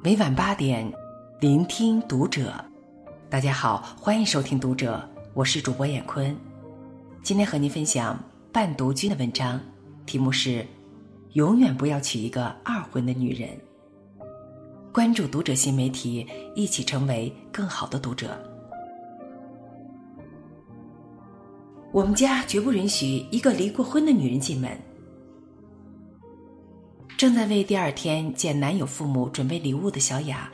每晚八点，聆听读者。大家好，欢迎收听《读者》，我是主播闫坤。今天和您分享半读君的文章，题目是“永远不要娶一个二婚的女人”。关注《读者》新媒体，一起成为更好的读者。我们家绝不允许一个离过婚的女人进门。正在为第二天见男友父母准备礼物的小雅，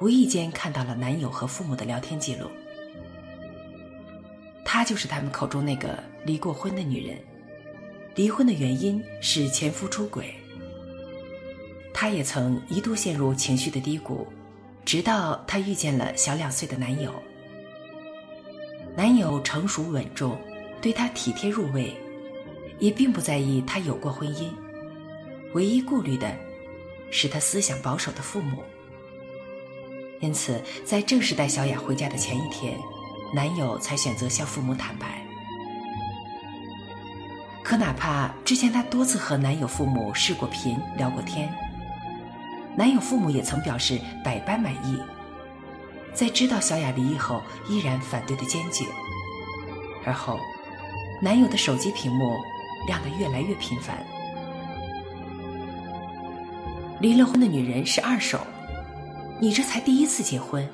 无意间看到了男友和父母的聊天记录。她就是他们口中那个离过婚的女人，离婚的原因是前夫出轨。她也曾一度陷入情绪的低谷，直到她遇见了小两岁的男友。男友成熟稳重，对她体贴入微，也并不在意她有过婚姻。唯一顾虑的，是他思想保守的父母。因此，在正式带小雅回家的前一天，男友才选择向父母坦白。可哪怕之前她多次和男友父母视过频、聊过天，男友父母也曾表示百般满意，在知道小雅离异后，依然反对的坚决。而后，男友的手机屏幕亮得越来越频繁。离了婚的女人是二手，你这才第一次结婚。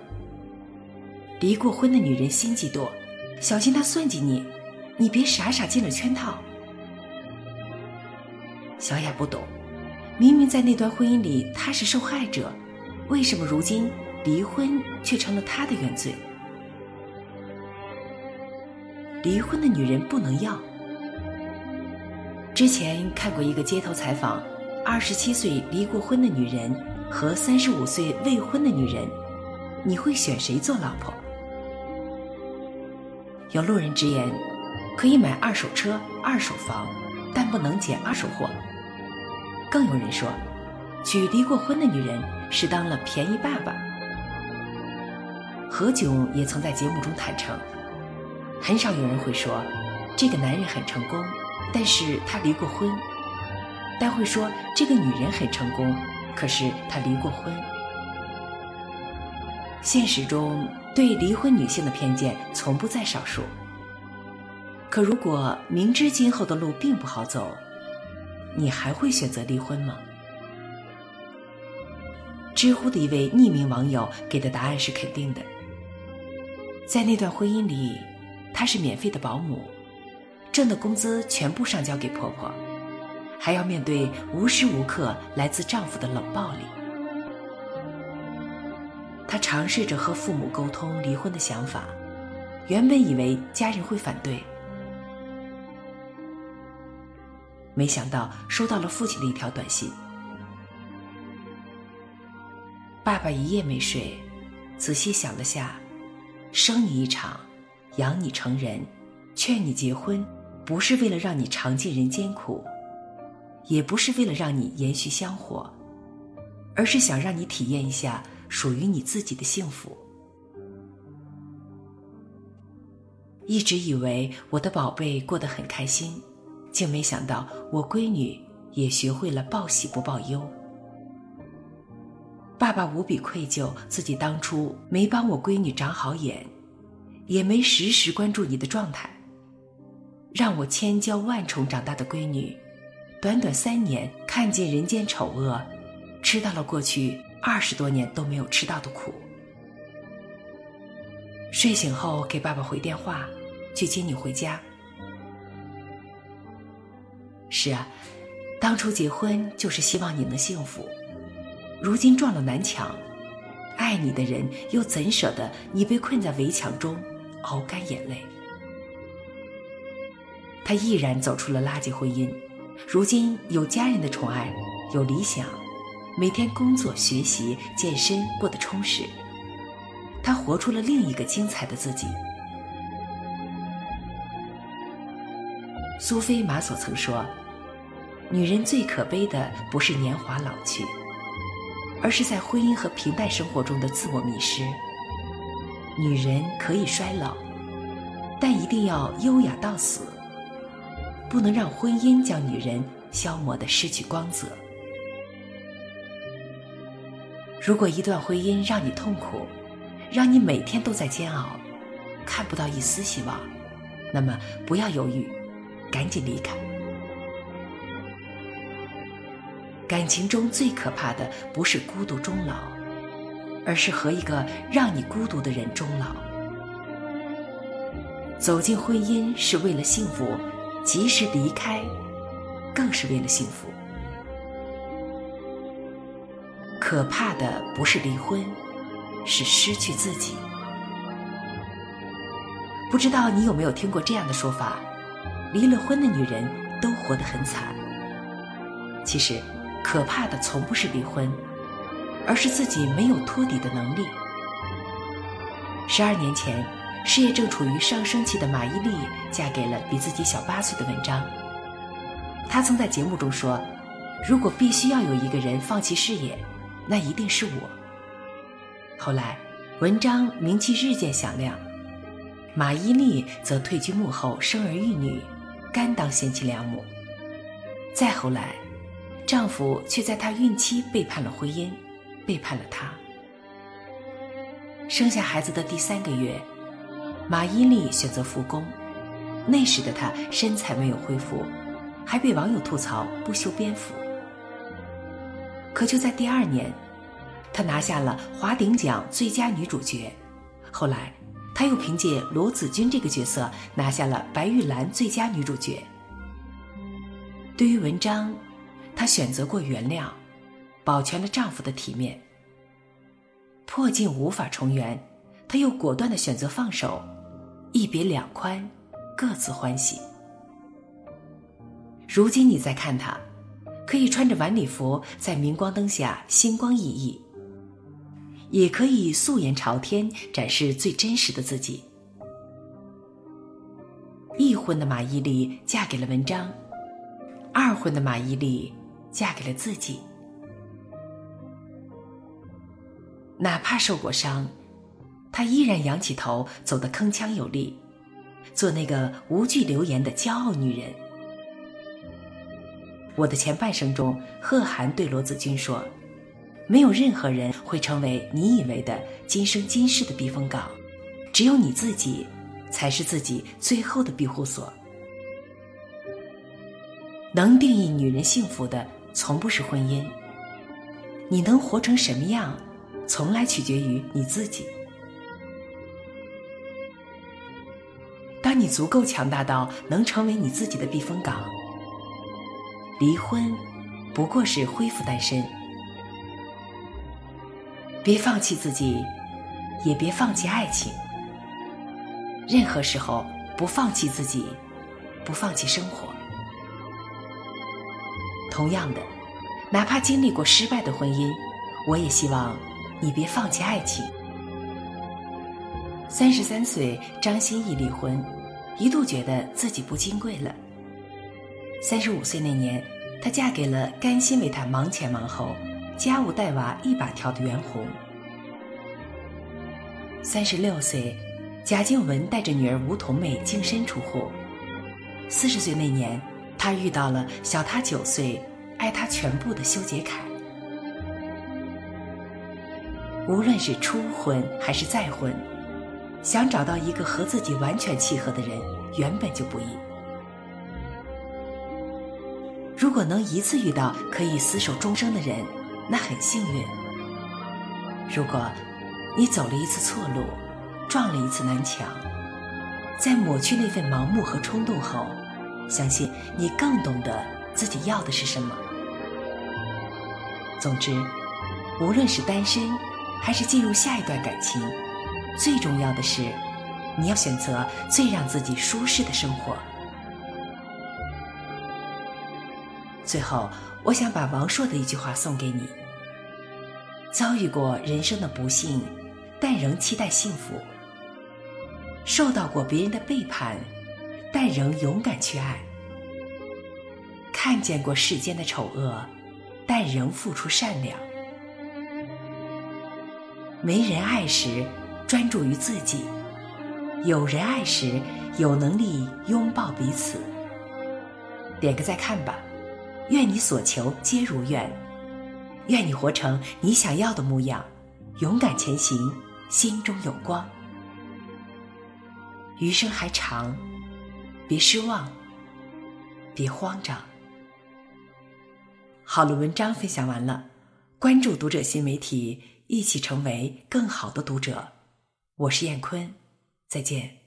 离过婚的女人心计多，小心她算计你，你别傻傻进了圈套。小雅不懂，明明在那段婚姻里她是受害者，为什么如今离婚却成了她的原罪？离婚的女人不能要。之前看过一个街头采访。二十七岁离过婚的女人和三十五岁未婚的女人，你会选谁做老婆？有路人直言，可以买二手车、二手房，但不能捡二手货。更有人说，娶离过婚的女人是当了便宜爸爸。何炅也曾在节目中坦诚，很少有人会说，这个男人很成功，但是他离过婚。但会说这个女人很成功，可是她离过婚。现实中对离婚女性的偏见从不在少数。可如果明知今后的路并不好走，你还会选择离婚吗？知乎的一位匿名网友给的答案是肯定的。在那段婚姻里，她是免费的保姆，挣的工资全部上交给婆婆。还要面对无时无刻来自丈夫的冷暴力。她尝试着和父母沟通离婚的想法，原本以为家人会反对，没想到收到了父亲的一条短信：“爸爸一夜没睡，仔细想了下，生你一场，养你成人，劝你结婚，不是为了让你尝尽人间苦。”也不是为了让你延续香火，而是想让你体验一下属于你自己的幸福。一直以为我的宝贝过得很开心，竟没想到我闺女也学会了报喜不报忧。爸爸无比愧疚，自己当初没帮我闺女长好眼，也没时时关注你的状态，让我千娇万宠长大的闺女。短短三年，看尽人间丑恶，吃到了过去二十多年都没有吃到的苦。睡醒后给爸爸回电话，去接你回家。是啊，当初结婚就是希望你能幸福，如今撞了南墙，爱你的人又怎舍得你被困在围墙中，熬干眼泪？他毅然走出了垃圾婚姻。如今有家人的宠爱，有理想，每天工作、学习、健身，过得充实。他活出了另一个精彩的自己。苏菲玛索曾说：“女人最可悲的不是年华老去，而是在婚姻和平淡生活中的自我迷失。女人可以衰老，但一定要优雅到死。”不能让婚姻将女人消磨的失去光泽。如果一段婚姻让你痛苦，让你每天都在煎熬，看不到一丝希望，那么不要犹豫，赶紧离开。感情中最可怕的不是孤独终老，而是和一个让你孤独的人终老。走进婚姻是为了幸福，及时离开，更是为了幸福。可怕的不是离婚，是失去自己。不知道你有没有听过这样的说法：离了婚的女人都活得很惨。其实，可怕的从不是离婚，而是自己没有托底的能力。十二年前，事业正处于上升期的马伊琍嫁给了比自己小八岁的文章。她曾在节目中说：“如果必须要有一个人放弃事业。”那一定是我。后来，文章名气日渐响亮，马伊琍则退居幕后，生儿育女，甘当贤妻良母。再后来，丈夫却在她孕期背叛了婚姻，背叛了她。生下孩子的第三个月，马伊琍选择复工，那时的她身材没有恢复，还被网友吐槽不修边幅。可就在第二年，她拿下了华鼎奖最佳女主角。后来，她又凭借罗子君这个角色拿下了白玉兰最佳女主角。对于文章，她选择过原谅，保全了丈夫的体面。破镜无法重圆，她又果断的选择放手，一别两宽，各自欢喜。如今你再看她。可以穿着晚礼服在明光灯下星光熠熠，也可以素颜朝天展示最真实的自己。一婚的马伊琍嫁给了文章，二婚的马伊琍嫁给了自己。哪怕受过伤，她依然仰起头走得铿锵有力，做那个无惧流言的骄傲女人。我的前半生中，贺涵对罗子君说：“没有任何人会成为你以为的今生今世的避风港，只有你自己，才是自己最后的庇护所。能定义女人幸福的，从不是婚姻。你能活成什么样，从来取决于你自己。当你足够强大到能成为你自己的避风港。”离婚，不过是恢复单身。别放弃自己，也别放弃爱情。任何时候，不放弃自己，不放弃生活。同样的，哪怕经历过失败的婚姻，我也希望你别放弃爱情。三十三岁，张歆艺离婚，一度觉得自己不金贵了。三十五岁那年，她嫁给了甘心为她忙前忙后、家务带娃一把挑的袁弘。三十六岁，贾静雯带着女儿吴桐妹净身出户。四十岁那年，她遇到了小她九岁、爱她全部的修杰楷。无论是初婚还是再婚，想找到一个和自己完全契合的人，原本就不易。如果能一次遇到可以厮守终生的人，那很幸运。如果你走了一次错路，撞了一次南墙，在抹去那份盲目和冲动后，相信你更懂得自己要的是什么。总之，无论是单身，还是进入下一段感情，最重要的是，你要选择最让自己舒适的生活。最后，我想把王朔的一句话送给你：遭遇过人生的不幸，但仍期待幸福；受到过别人的背叛，但仍勇敢去爱；看见过世间的丑恶，但仍付出善良。没人爱时，专注于自己；有人爱时，有能力拥抱彼此。点个再看吧。愿你所求皆如愿，愿你活成你想要的模样，勇敢前行，心中有光。余生还长，别失望，别慌张。好了，文章分享完了，关注读者新媒体，一起成为更好的读者。我是燕坤，再见。